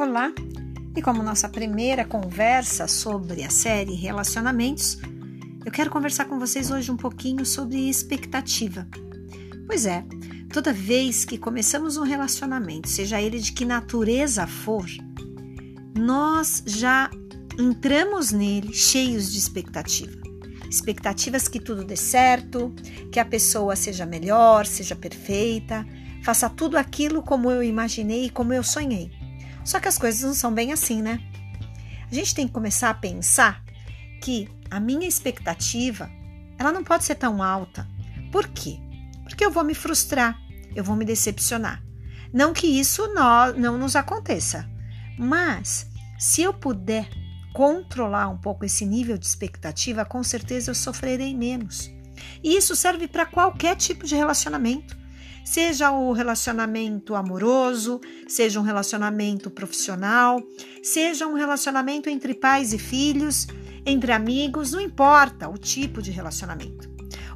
Olá! E como nossa primeira conversa sobre a série Relacionamentos, eu quero conversar com vocês hoje um pouquinho sobre expectativa. Pois é, toda vez que começamos um relacionamento, seja ele de que natureza for, nós já entramos nele cheios de expectativa. Expectativas que tudo dê certo, que a pessoa seja melhor, seja perfeita, faça tudo aquilo como eu imaginei e como eu sonhei. Só que as coisas não são bem assim, né? A gente tem que começar a pensar que a minha expectativa, ela não pode ser tão alta. Por quê? Porque eu vou me frustrar, eu vou me decepcionar. Não que isso não, não nos aconteça, mas se eu puder controlar um pouco esse nível de expectativa, com certeza eu sofrerei menos. E isso serve para qualquer tipo de relacionamento seja o relacionamento amoroso, seja um relacionamento profissional, seja um relacionamento entre pais e filhos, entre amigos, não importa o tipo de relacionamento.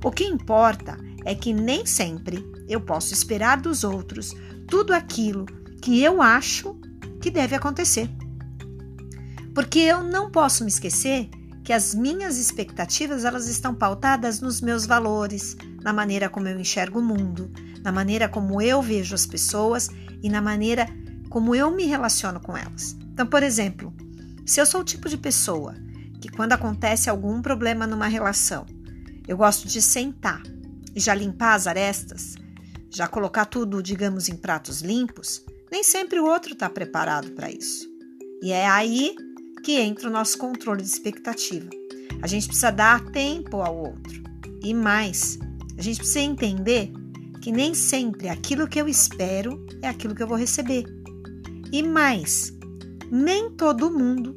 O que importa é que nem sempre eu posso esperar dos outros tudo aquilo que eu acho que deve acontecer. Porque eu não posso me esquecer que as minhas expectativas elas estão pautadas nos meus valores, na maneira como eu enxergo o mundo, na maneira como eu vejo as pessoas e na maneira como eu me relaciono com elas. Então, por exemplo, se eu sou o tipo de pessoa que quando acontece algum problema numa relação, eu gosto de sentar e já limpar as arestas, já colocar tudo, digamos, em pratos limpos, nem sempre o outro está preparado para isso. E é aí que entra o nosso controle de expectativa. A gente precisa dar tempo ao outro. E mais, a gente precisa entender que nem sempre aquilo que eu espero é aquilo que eu vou receber. E mais, nem todo mundo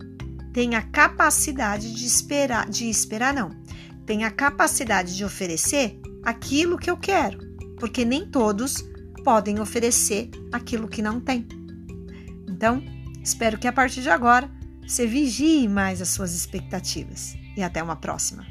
tem a capacidade de esperar, de esperar não, tem a capacidade de oferecer aquilo que eu quero, porque nem todos podem oferecer aquilo que não tem. Então, espero que a partir de agora você vigie mais as suas expectativas. E até uma próxima.